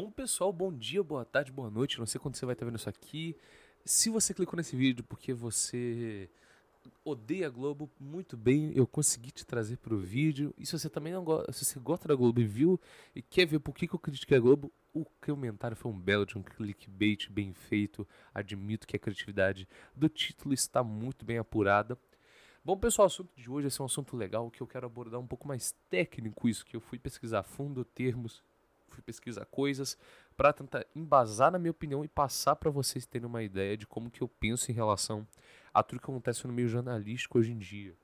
Bom pessoal, bom dia, boa tarde, boa noite. Não sei quando você vai estar vendo isso aqui. Se você clicou nesse vídeo porque você odeia a Globo, muito bem, eu consegui te trazer para o vídeo. E se você também não gosta, se você gosta da Globo e viu e quer ver por que, que eu critiquei a Globo, o comentário foi um belo de um clickbait bem feito. Admito que a criatividade do título está muito bem apurada. Bom, pessoal, o assunto de hoje é um assunto legal que eu quero abordar um pouco mais técnico isso, que eu fui pesquisar a fundo termos fui pesquisar coisas para tentar embasar na minha opinião e passar para vocês terem uma ideia de como que eu penso em relação a tudo que acontece no meio jornalístico hoje em dia.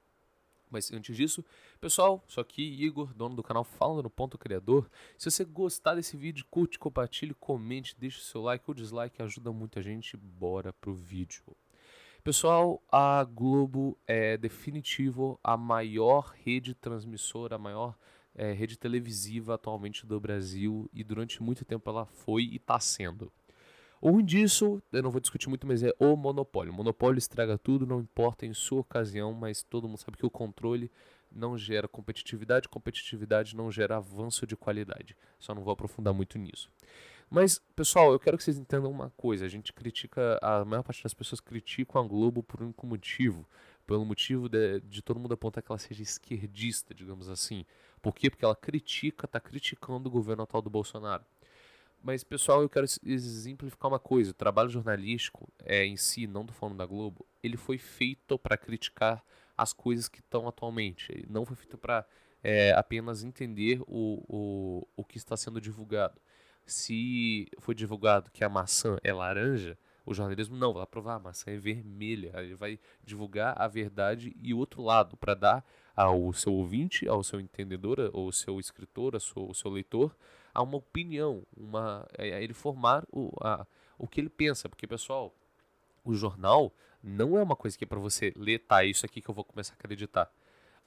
Mas antes disso, pessoal, sou aqui Igor, dono do canal Falando no Ponto Criador. Se você gostar desse vídeo, curte, compartilhe, comente, deixe o seu like ou dislike, ajuda muita gente. Bora pro vídeo. Pessoal, a Globo é definitivo a maior rede transmissora, a maior é, rede televisiva atualmente do Brasil e durante muito tempo ela foi e está sendo. Ruim disso, eu não vou discutir muito, mas é o monopólio. O monopólio estraga tudo, não importa em sua ocasião, mas todo mundo sabe que o controle não gera competitividade, competitividade não gera avanço de qualidade. Só não vou aprofundar muito nisso. Mas, pessoal, eu quero que vocês entendam uma coisa. A gente critica, a maior parte das pessoas criticam a Globo por um único motivo. Pelo motivo de, de todo mundo apontar que ela seja esquerdista, digamos assim. Por quê? Porque ela critica, está criticando o governo atual do Bolsonaro. Mas, pessoal, eu quero exemplificar uma coisa. O trabalho jornalístico é, em si, não do falando da Globo, ele foi feito para criticar as coisas que estão atualmente. Ele não foi feito para é, apenas entender o, o, o que está sendo divulgado. Se foi divulgado que a maçã é laranja, o jornalismo não vai provar a maçã é vermelha. Ele vai divulgar a verdade e o outro lado para dar ao seu ouvinte, ao seu entendedor, ao seu escritor, ao seu, ao seu leitor, a uma opinião, uma, a ele formar o, a, o que ele pensa. Porque, pessoal, o jornal não é uma coisa que é para você ler, tá, é isso aqui que eu vou começar a acreditar.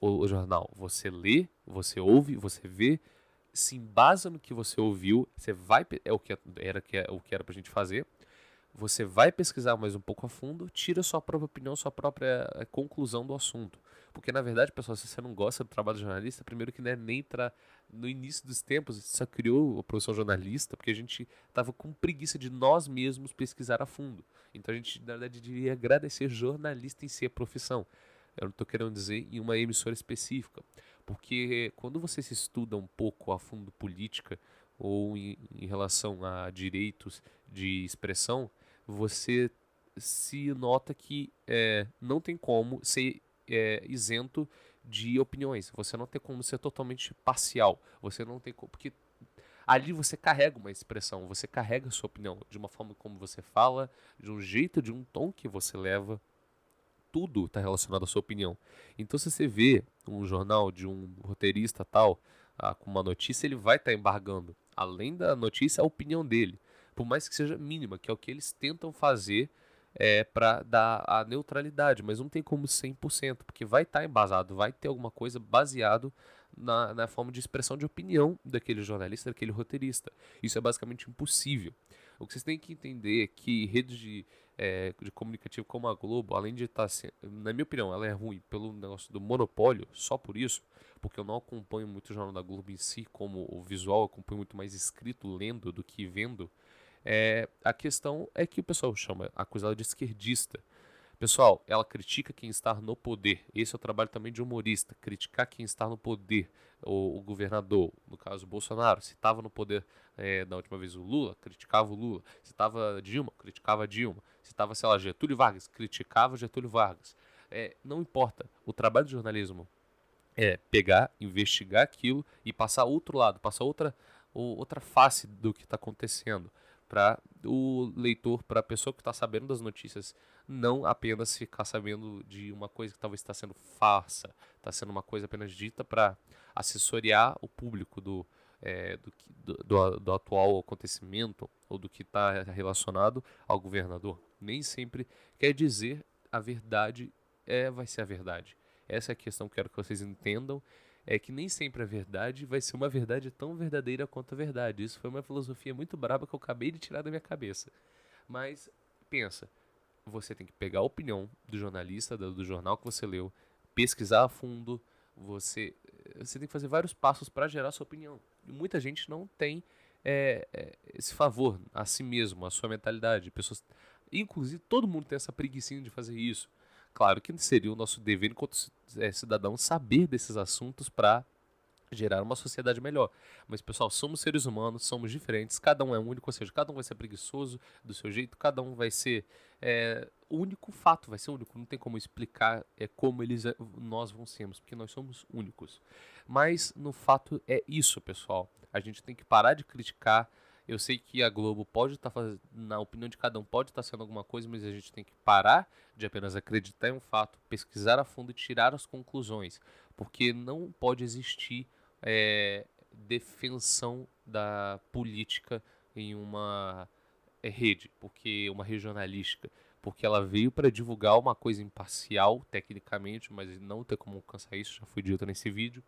O, o, jornal, você lê, você ouve, você vê, se embasa no que você ouviu, você vai, é o que era, que é, o que era pra gente fazer, você vai pesquisar mais um pouco a fundo, tira sua própria opinião, sua própria eh, conclusão do assunto. Porque, na verdade, pessoal, se você não gosta do trabalho de jornalista, primeiro que não é nem tra... no início dos tempos, só criou a profissão jornalista, porque a gente estava com preguiça de nós mesmos pesquisar a fundo. Então a gente, na verdade, devia agradecer jornalista em si a profissão. Eu não estou querendo dizer em uma emissora específica. Porque quando você se estuda um pouco a fundo política ou em, em relação a direitos de expressão, você se nota que é, não tem como ser é, isento de opiniões. Você não tem como ser totalmente parcial. Você não tem como. Porque ali você carrega uma expressão, você carrega a sua opinião de uma forma como você fala, de um jeito, de um tom que você leva. Tudo está relacionado à sua opinião. Então, se você vê um jornal de um roteirista tal, ah, com uma notícia, ele vai estar tá embargando. Além da notícia, a opinião dele por mais que seja mínima, que é o que eles tentam fazer é, para dar a neutralidade, mas não tem como 100%, porque vai estar tá embasado, vai ter alguma coisa baseado na, na forma de expressão de opinião daquele jornalista, daquele roteirista. Isso é basicamente impossível. O que vocês têm que entender é que redes de, é, de comunicativo como a Globo, além de estar, tá na minha opinião, ela é ruim pelo negócio do monopólio, só por isso, porque eu não acompanho muito o jornal da Globo em si, como o visual, eu acompanho muito mais escrito, lendo do que vendo. É, a questão é que o pessoal chama, acusa ela de esquerdista. Pessoal, ela critica quem está no poder. Esse é o trabalho também de humorista, criticar quem está no poder. O, o governador, no caso Bolsonaro, se estava no poder é, da última vez o Lula, criticava o Lula. Se estava Dilma, criticava Dilma. Se estava, sei lá, Getúlio Vargas, criticava Getúlio Vargas. É, não importa. O trabalho de jornalismo é pegar, investigar aquilo e passar outro lado, passar outra, outra face do que está acontecendo para o leitor, para a pessoa que está sabendo das notícias, não apenas ficar sabendo de uma coisa que talvez está sendo farsa, está sendo uma coisa apenas dita para assessoriar o público do, é, do, do, do, atual acontecimento ou do que está relacionado ao governador. Nem sempre quer dizer a verdade é, vai ser a verdade. Essa é a questão que quero que vocês entendam é que nem sempre a verdade vai ser uma verdade tão verdadeira quanto a verdade. Isso foi uma filosofia muito braba que eu acabei de tirar da minha cabeça. Mas pensa, você tem que pegar a opinião do jornalista, do, do jornal que você leu, pesquisar a fundo, você, você tem que fazer vários passos para gerar sua opinião. E muita gente não tem é, esse favor a si mesmo, a sua mentalidade. Pessoas, inclusive, todo mundo tem essa preguiça de fazer isso. Claro que seria o nosso dever enquanto cidadão saber desses assuntos para gerar uma sociedade melhor. Mas, pessoal, somos seres humanos, somos diferentes, cada um é único, ou seja, cada um vai ser preguiçoso do seu jeito, cada um vai ser é, único fato, vai ser único, não tem como explicar é, como eles, é, nós vamos sermos, porque nós somos únicos. Mas, no fato, é isso, pessoal. A gente tem que parar de criticar. Eu sei que a Globo pode estar tá fazendo, na opinião de cada um, pode estar tá sendo alguma coisa, mas a gente tem que parar de apenas acreditar em um fato, pesquisar a fundo e tirar as conclusões, porque não pode existir é, defensão da política em uma é, rede, porque uma regionalística, porque ela veio para divulgar uma coisa imparcial tecnicamente, mas não tem como alcançar isso, já foi dito nesse vídeo.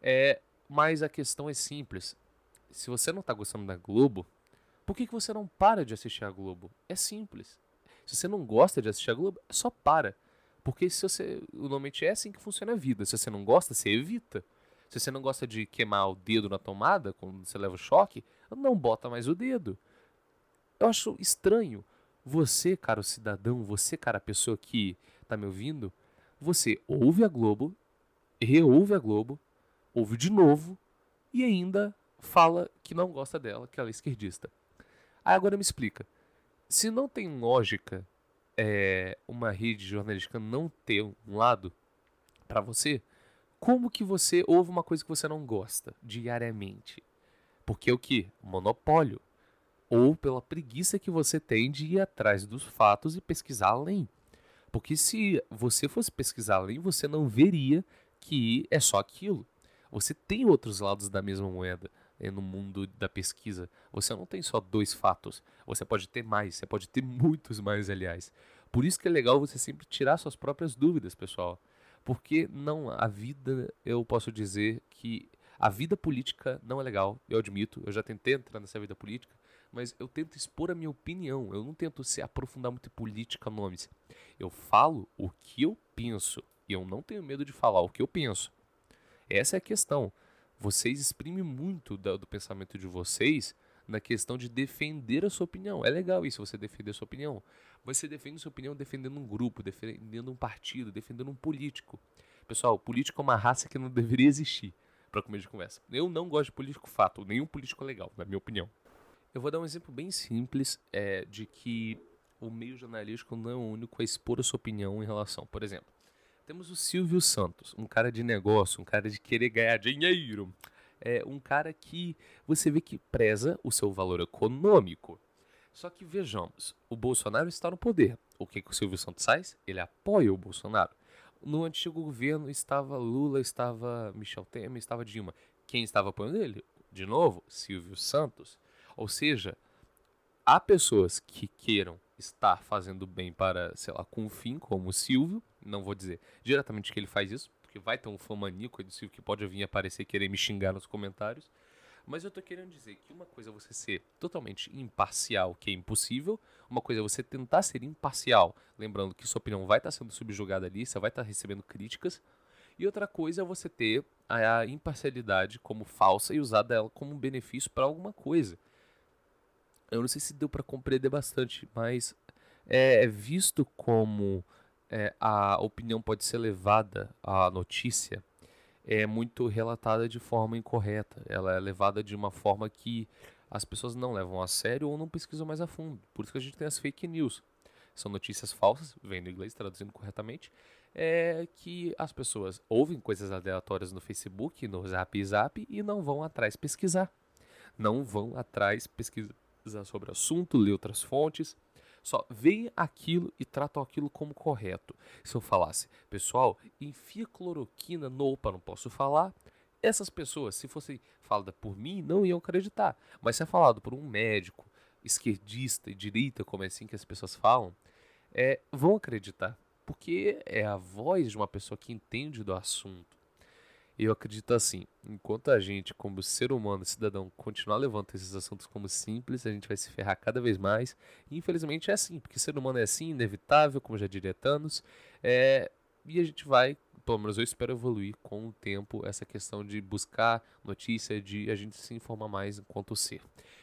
É, mas a questão é simples. Se você não está gostando da Globo, por que, que você não para de assistir a Globo? É simples. Se você não gosta de assistir a Globo, só para. Porque se você. Normalmente é assim que funciona a vida. Se você não gosta, você evita. Se você não gosta de queimar o dedo na tomada quando você leva o choque, não bota mais o dedo. Eu acho estranho. Você, cara cidadão, você, cara pessoa que tá me ouvindo, você ouve a Globo, reouve a Globo, ouve de novo e ainda fala que não gosta dela, que ela é esquerdista. Aí agora me explica. Se não tem lógica é, uma rede jornalística não ter um lado para você, como que você ouve uma coisa que você não gosta diariamente? Porque o que? Monopólio. Ou pela preguiça que você tem de ir atrás dos fatos e pesquisar além. Porque se você fosse pesquisar além, você não veria que é só aquilo. Você tem outros lados da mesma moeda né, no mundo da pesquisa. Você não tem só dois fatos. Você pode ter mais, você pode ter muitos mais, aliás. Por isso que é legal você sempre tirar suas próprias dúvidas, pessoal. Porque não, a vida, eu posso dizer que a vida política não é legal, eu admito, eu já tentei entrar nessa vida política, mas eu tento expor a minha opinião, eu não tento se aprofundar muito em política, nomes. Eu falo o que eu penso, e eu não tenho medo de falar o que eu penso. Essa é a questão. Vocês exprimem muito do, do pensamento de vocês na questão de defender a sua opinião. É legal isso, você defender a sua opinião. Você defende a sua opinião defendendo um grupo, defendendo um partido, defendendo um político. Pessoal, político é uma raça que não deveria existir, para começo de conversa. Eu não gosto de político fato, nenhum político é legal, na minha opinião. Eu vou dar um exemplo bem simples é, de que o meio jornalístico não é o único a expor a sua opinião em relação. Por exemplo, temos o Silvio Santos, um cara de negócio, um cara de querer ganhar dinheiro é um cara que você vê que preza o seu valor econômico. Só que vejamos, o Bolsonaro está no poder. O que, que o Silvio Santos faz? Ele apoia o Bolsonaro. No antigo governo estava Lula, estava Michel Temer, estava Dilma. Quem estava apoiando ele? De novo, Silvio Santos. Ou seja, há pessoas que queiram estar fazendo bem para, sei lá, com um fim, como o Silvio. Não vou dizer diretamente que ele faz isso, porque vai ter um fã maníaco do Silvio que pode vir aparecer e querer me xingar nos comentários. Mas eu tô querendo dizer que uma coisa é você ser totalmente imparcial, que é impossível. Uma coisa é você tentar ser imparcial, lembrando que sua opinião vai estar sendo subjugada ali, você vai estar recebendo críticas. E outra coisa é você ter a imparcialidade como falsa e usar ela como um benefício para alguma coisa. Eu não sei se deu para compreender bastante, mas é visto como é, a opinião pode ser levada, a notícia é muito relatada de forma incorreta. Ela é levada de uma forma que as pessoas não levam a sério ou não pesquisam mais a fundo. Por isso que a gente tem as fake news. São notícias falsas, vem no inglês, traduzindo corretamente, é que as pessoas ouvem coisas aleatórias no Facebook, no Zap Zap e não vão atrás pesquisar. Não vão atrás pesquisar sobre o assunto, ler outras fontes só veem aquilo e tratam aquilo como correto. Se eu falasse, pessoal, enfia cloroquina no opa, não posso falar. Essas pessoas, se fosse falada por mim, não iam acreditar. Mas se é falado por um médico, esquerdista e direita, como é assim que as pessoas falam, é, vão acreditar. Porque é a voz de uma pessoa que entende do assunto. Eu acredito assim, enquanto a gente, como ser humano, cidadão, continuar levando esses assuntos como simples, a gente vai se ferrar cada vez mais. E infelizmente é assim, porque ser humano é assim, inevitável, como já diria Thanos, é, e a gente vai pelo menos eu espero evoluir com o tempo essa questão de buscar notícia, de a gente se informar mais enquanto ser.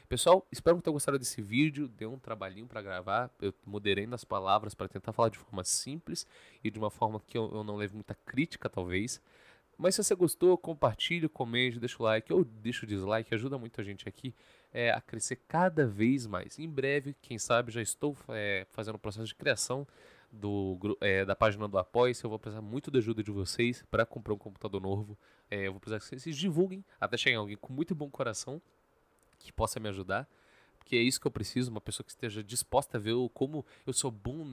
Pessoal, espero que tenham gostado desse vídeo. Deu um trabalhinho para gravar. Eu moderei nas palavras para tentar falar de forma simples e de uma forma que eu, eu não leve muita crítica, talvez. Mas se você gostou, compartilhe, comente, deixa o like ou deixa o dislike, ajuda muito a gente aqui é, a crescer cada vez mais. Em breve, quem sabe, já estou é, fazendo o processo de criação do, é, da página do Apoia. Eu vou precisar muito da ajuda de vocês para comprar um computador novo. É, eu vou precisar que vocês divulguem até chegar alguém com muito bom coração que possa me ajudar. Porque é isso que eu preciso, uma pessoa que esteja disposta a ver como eu sou bom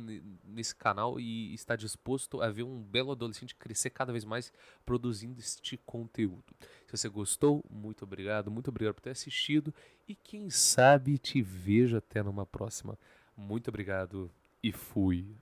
nesse canal e está disposto a ver um belo adolescente crescer cada vez mais produzindo este conteúdo. Se você gostou, muito obrigado, muito obrigado por ter assistido e quem sabe te vejo até numa próxima. Muito obrigado e fui.